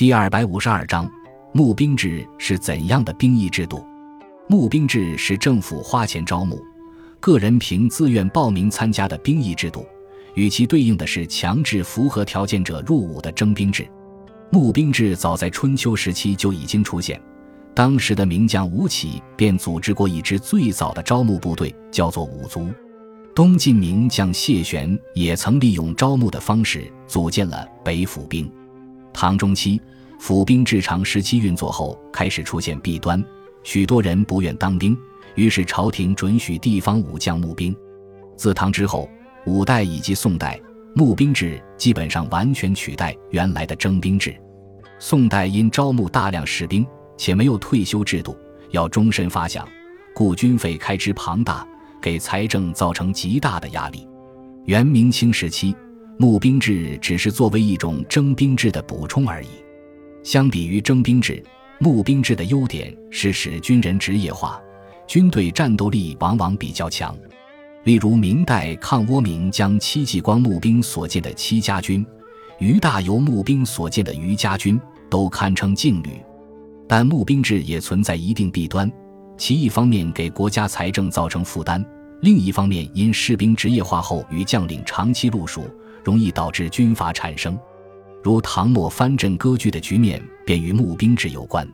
第二百五十二章，募兵制是怎样的兵役制度？募兵制是政府花钱招募，个人凭自愿报名参加的兵役制度，与其对应的是强制符合条件者入伍的征兵制。募兵制早在春秋时期就已经出现，当时的名将吴起便组织过一支最早的招募部队，叫做五卒。东晋名将谢玄也曾利用招募的方式组建了北府兵。唐中期，府兵制长时期运作后，开始出现弊端，许多人不愿当兵，于是朝廷准许地方武将募兵。自唐之后，五代以及宋代，募兵制基本上完全取代原来的征兵制。宋代因招募大量士兵，且没有退休制度，要终身发饷，故军费开支庞大。给财政造成极大的压力。元明清时期，募兵制只是作为一种征兵制的补充而已。相比于征兵制，募兵制的优点是使军人职业化，军队战斗力往往比较强。例如，明代抗倭名将戚继光募兵所建的戚家军，于大猷募兵所建的于家军，都堪称劲旅。但募兵制也存在一定弊端。其一方面给国家财政造成负担，另一方面因士兵职业化后与将领长期路属，容易导致军阀产生，如唐末藩镇割据的局面便与募兵制有关。